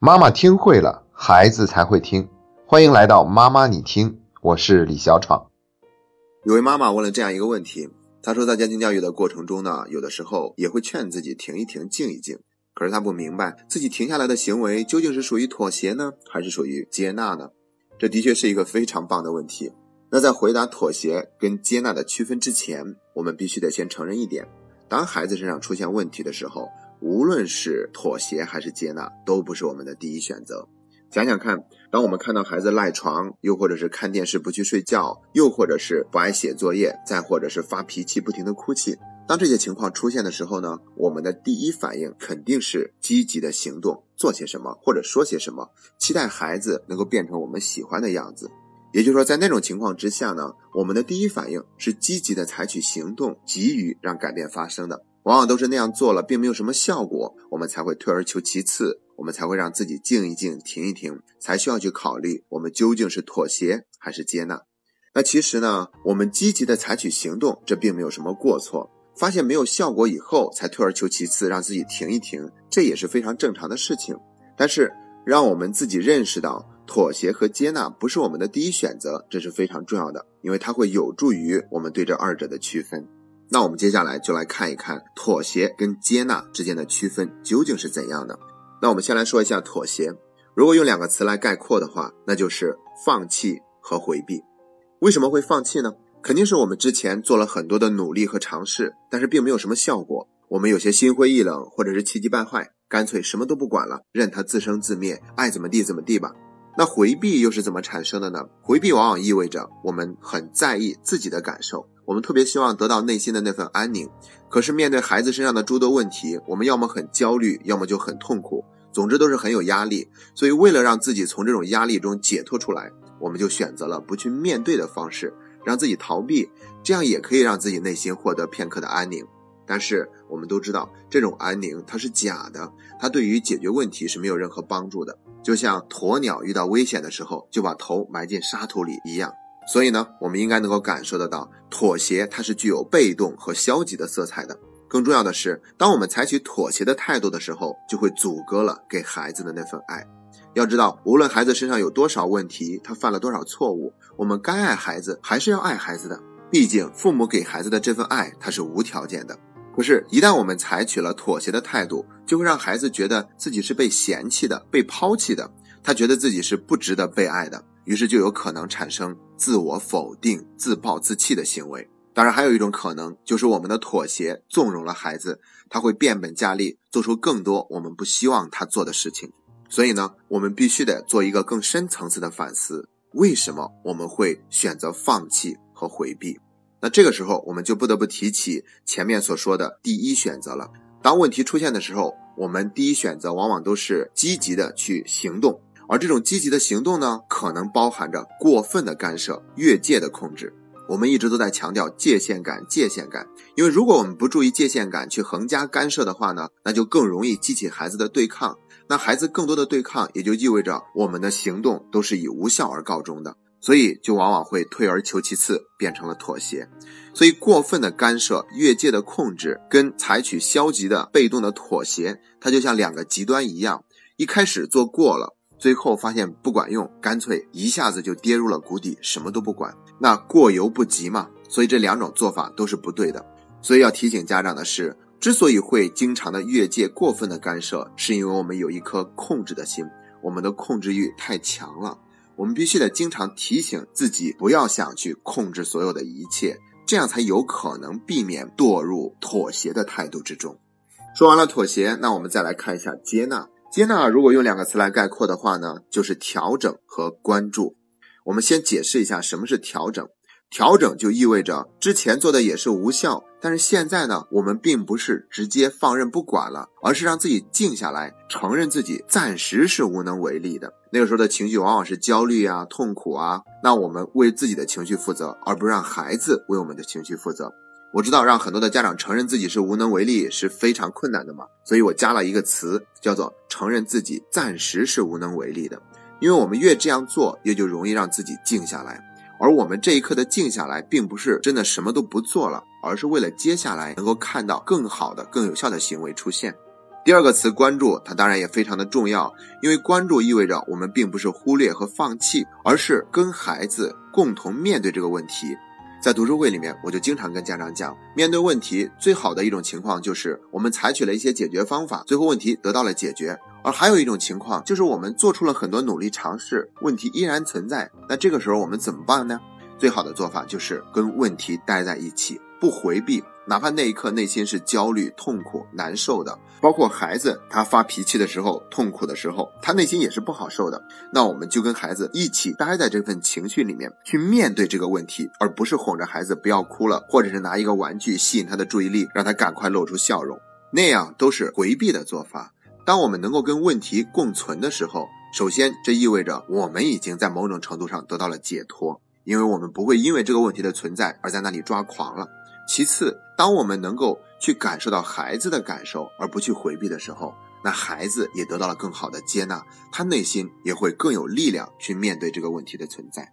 妈妈听会了，孩子才会听。欢迎来到妈妈你听，我是李小闯。有位妈妈问了这样一个问题，她说在家庭教育的过程中呢，有的时候也会劝自己停一停，静一静。可是她不明白自己停下来的行为究竟是属于妥协呢，还是属于接纳呢？这的确是一个非常棒的问题。那在回答妥协跟接纳的区分之前，我们必须得先承认一点：当孩子身上出现问题的时候。无论是妥协还是接纳，都不是我们的第一选择。想想看，当我们看到孩子赖床，又或者是看电视不去睡觉，又或者是不爱写作业，再或者是发脾气、不停的哭泣，当这些情况出现的时候呢，我们的第一反应肯定是积极的行动，做些什么或者说些什么，期待孩子能够变成我们喜欢的样子。也就是说，在那种情况之下呢，我们的第一反应是积极的采取行动，急于让改变发生的。往往都是那样做了，并没有什么效果，我们才会退而求其次，我们才会让自己静一静、停一停，才需要去考虑我们究竟是妥协还是接纳。那其实呢，我们积极的采取行动，这并没有什么过错。发现没有效果以后，才退而求其次，让自己停一停，这也是非常正常的事情。但是，让我们自己认识到，妥协和接纳不是我们的第一选择，这是非常重要的，因为它会有助于我们对这二者的区分。那我们接下来就来看一看妥协跟接纳之间的区分究竟是怎样的。那我们先来说一下妥协，如果用两个词来概括的话，那就是放弃和回避。为什么会放弃呢？肯定是我们之前做了很多的努力和尝试，但是并没有什么效果，我们有些心灰意冷，或者是气急败坏，干脆什么都不管了，任它自生自灭，爱怎么地怎么地吧。那回避又是怎么产生的呢？回避往往意味着我们很在意自己的感受。我们特别希望得到内心的那份安宁，可是面对孩子身上的诸多问题，我们要么很焦虑，要么就很痛苦，总之都是很有压力。所以，为了让自己从这种压力中解脱出来，我们就选择了不去面对的方式，让自己逃避，这样也可以让自己内心获得片刻的安宁。但是，我们都知道，这种安宁它是假的，它对于解决问题是没有任何帮助的，就像鸵鸟遇到危险的时候就把头埋进沙土里一样。所以呢，我们应该能够感受得到，妥协它是具有被动和消极的色彩的。更重要的是，当我们采取妥协的态度的时候，就会阻隔了给孩子的那份爱。要知道，无论孩子身上有多少问题，他犯了多少错误，我们该爱孩子还是要爱孩子的。毕竟，父母给孩子的这份爱，它是无条件的。可是，一旦我们采取了妥协的态度，就会让孩子觉得自己是被嫌弃的、被抛弃的，他觉得自己是不值得被爱的。于是就有可能产生自我否定、自暴自弃的行为。当然，还有一种可能，就是我们的妥协纵容了孩子，他会变本加厉，做出更多我们不希望他做的事情。所以呢，我们必须得做一个更深层次的反思：为什么我们会选择放弃和回避？那这个时候，我们就不得不提起前面所说的第一选择了。当问题出现的时候，我们第一选择往往都是积极的去行动。而这种积极的行动呢，可能包含着过分的干涉、越界的控制。我们一直都在强调界限感、界限感，因为如果我们不注意界限感，去横加干涉的话呢，那就更容易激起孩子的对抗。那孩子更多的对抗，也就意味着我们的行动都是以无效而告终的，所以就往往会退而求其次，变成了妥协。所以，过分的干涉、越界的控制，跟采取消极的、被动的妥协，它就像两个极端一样，一开始做过了。最后发现不管用，干脆一下子就跌入了谷底，什么都不管，那过犹不及嘛。所以这两种做法都是不对的。所以要提醒家长的是，之所以会经常的越界、过分的干涉，是因为我们有一颗控制的心，我们的控制欲太强了。我们必须得经常提醒自己，不要想去控制所有的一切，这样才有可能避免堕入妥协的态度之中。说完了妥协，那我们再来看一下接纳。接纳，如果用两个词来概括的话呢，就是调整和关注。我们先解释一下什么是调整。调整就意味着之前做的也是无效，但是现在呢，我们并不是直接放任不管了，而是让自己静下来，承认自己暂时是无能为力的。那个时候的情绪往往是焦虑啊、痛苦啊，那我们为自己的情绪负责，而不让孩子为我们的情绪负责。我知道让很多的家长承认自己是无能为力是非常困难的嘛，所以我加了一个词，叫做承认自己暂时是无能为力的。因为我们越这样做，越就容易让自己静下来。而我们这一刻的静下来，并不是真的什么都不做了，而是为了接下来能够看到更好的、更有效的行为出现。第二个词关注，它当然也非常的重要，因为关注意味着我们并不是忽略和放弃，而是跟孩子共同面对这个问题。在读书会里面，我就经常跟家长讲，面对问题最好的一种情况就是我们采取了一些解决方法，最后问题得到了解决；而还有一种情况就是我们做出了很多努力尝试，问题依然存在。那这个时候我们怎么办呢？最好的做法就是跟问题待在一起，不回避。哪怕那一刻内心是焦虑、痛苦、难受的，包括孩子他发脾气的时候、痛苦的时候，他内心也是不好受的。那我们就跟孩子一起待在这份情绪里面，去面对这个问题，而不是哄着孩子不要哭了，或者是拿一个玩具吸引他的注意力，让他赶快露出笑容，那样都是回避的做法。当我们能够跟问题共存的时候，首先这意味着我们已经在某种程度上得到了解脱，因为我们不会因为这个问题的存在而在那里抓狂了。其次，当我们能够去感受到孩子的感受，而不去回避的时候，那孩子也得到了更好的接纳，他内心也会更有力量去面对这个问题的存在。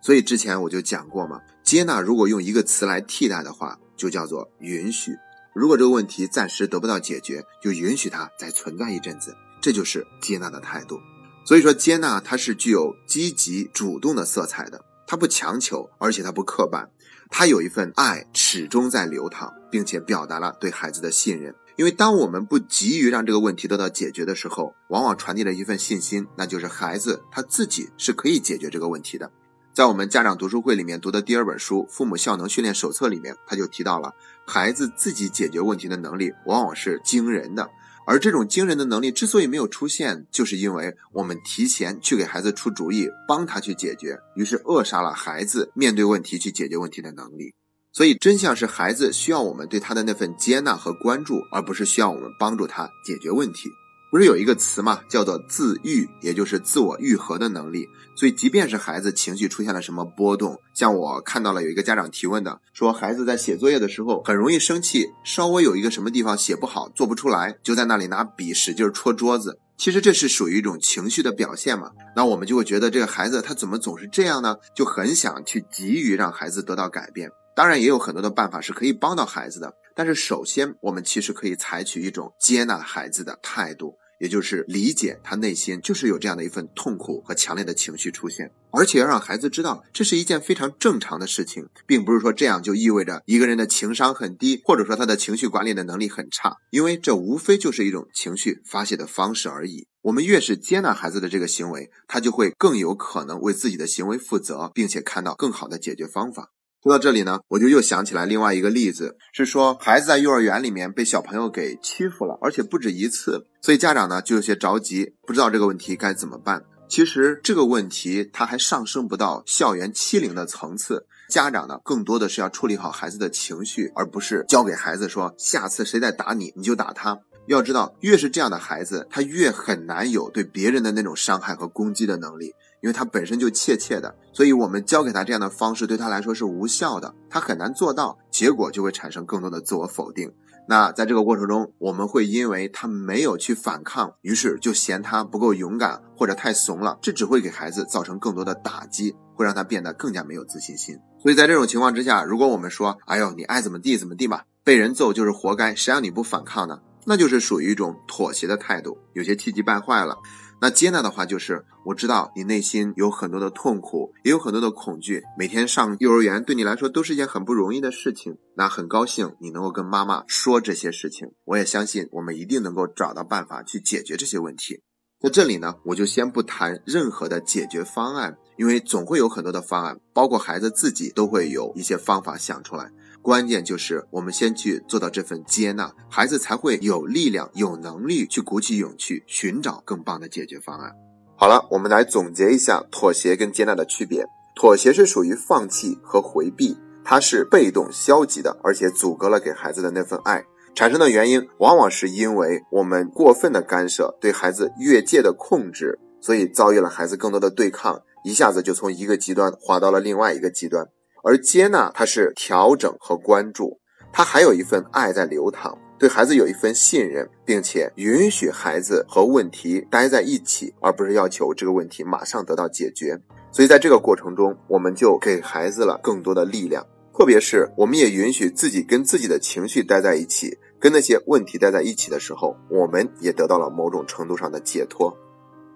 所以之前我就讲过嘛，接纳如果用一个词来替代的话，就叫做允许。如果这个问题暂时得不到解决，就允许它再存在一阵子，这就是接纳的态度。所以说，接纳它是具有积极主动的色彩的，他不强求，而且他不刻板。他有一份爱始终在流淌，并且表达了对孩子的信任。因为当我们不急于让这个问题得到解决的时候，往往传递了一份信心，那就是孩子他自己是可以解决这个问题的。在我们家长读书会里面读的第二本书《父母效能训练手册》里面，他就提到了孩子自己解决问题的能力往往是惊人的。而这种惊人的能力之所以没有出现，就是因为我们提前去给孩子出主意，帮他去解决，于是扼杀了孩子面对问题去解决问题的能力。所以真相是，孩子需要我们对他的那份接纳和关注，而不是需要我们帮助他解决问题。不是有一个词嘛，叫做自愈，也就是自我愈合的能力。所以，即便是孩子情绪出现了什么波动，像我看到了有一个家长提问的，说孩子在写作业的时候很容易生气，稍微有一个什么地方写不好、做不出来，就在那里拿笔使劲戳桌子。其实这是属于一种情绪的表现嘛？那我们就会觉得这个孩子他怎么总是这样呢？就很想去急于让孩子得到改变。当然，也有很多的办法是可以帮到孩子的。但是，首先我们其实可以采取一种接纳孩子的态度，也就是理解他内心就是有这样的一份痛苦和强烈的情绪出现，而且要让孩子知道这是一件非常正常的事情，并不是说这样就意味着一个人的情商很低，或者说他的情绪管理的能力很差，因为这无非就是一种情绪发泄的方式而已。我们越是接纳孩子的这个行为，他就会更有可能为自己的行为负责，并且看到更好的解决方法。说到这里呢，我就又想起来另外一个例子，是说孩子在幼儿园里面被小朋友给欺负了，而且不止一次，所以家长呢就有些着急，不知道这个问题该怎么办。其实这个问题它还上升不到校园欺凌的层次，家长呢更多的是要处理好孩子的情绪，而不是教给孩子说下次谁再打你你就打他。要知道，越是这样的孩子，他越很难有对别人的那种伤害和攻击的能力。因为他本身就怯怯的，所以我们教给他这样的方式对他来说是无效的，他很难做到，结果就会产生更多的自我否定。那在这个过程中，我们会因为他没有去反抗，于是就嫌他不够勇敢或者太怂了，这只会给孩子造成更多的打击，会让他变得更加没有自信心。所以在这种情况之下，如果我们说，哎呦，你爱怎么地怎么地吧，被人揍就是活该，谁让你不反抗呢？那就是属于一种妥协的态度，有些气急败坏了。那接纳的话就是，我知道你内心有很多的痛苦，也有很多的恐惧。每天上幼儿园对你来说都是一件很不容易的事情。那很高兴你能够跟妈妈说这些事情，我也相信我们一定能够找到办法去解决这些问题。在这里呢，我就先不谈任何的解决方案，因为总会有很多的方案，包括孩子自己都会有一些方法想出来。关键就是我们先去做到这份接纳，孩子才会有力量、有能力去鼓起勇气寻找更棒的解决方案。好了，我们来总结一下妥协跟接纳的区别。妥协是属于放弃和回避，它是被动消极的，而且阻隔了给孩子的那份爱。产生的原因往往是因为我们过分的干涉，对孩子越界的控制，所以遭遇了孩子更多的对抗，一下子就从一个极端滑到了另外一个极端。而接纳，它是调整和关注，它还有一份爱在流淌，对孩子有一份信任，并且允许孩子和问题待在一起，而不是要求这个问题马上得到解决。所以在这个过程中，我们就给孩子了更多的力量，特别是我们也允许自己跟自己的情绪待在一起。跟那些问题待在一起的时候，我们也得到了某种程度上的解脱。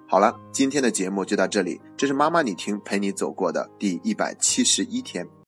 好了，今天的节目就到这里，这是妈妈你听陪你走过的第一百七十一天。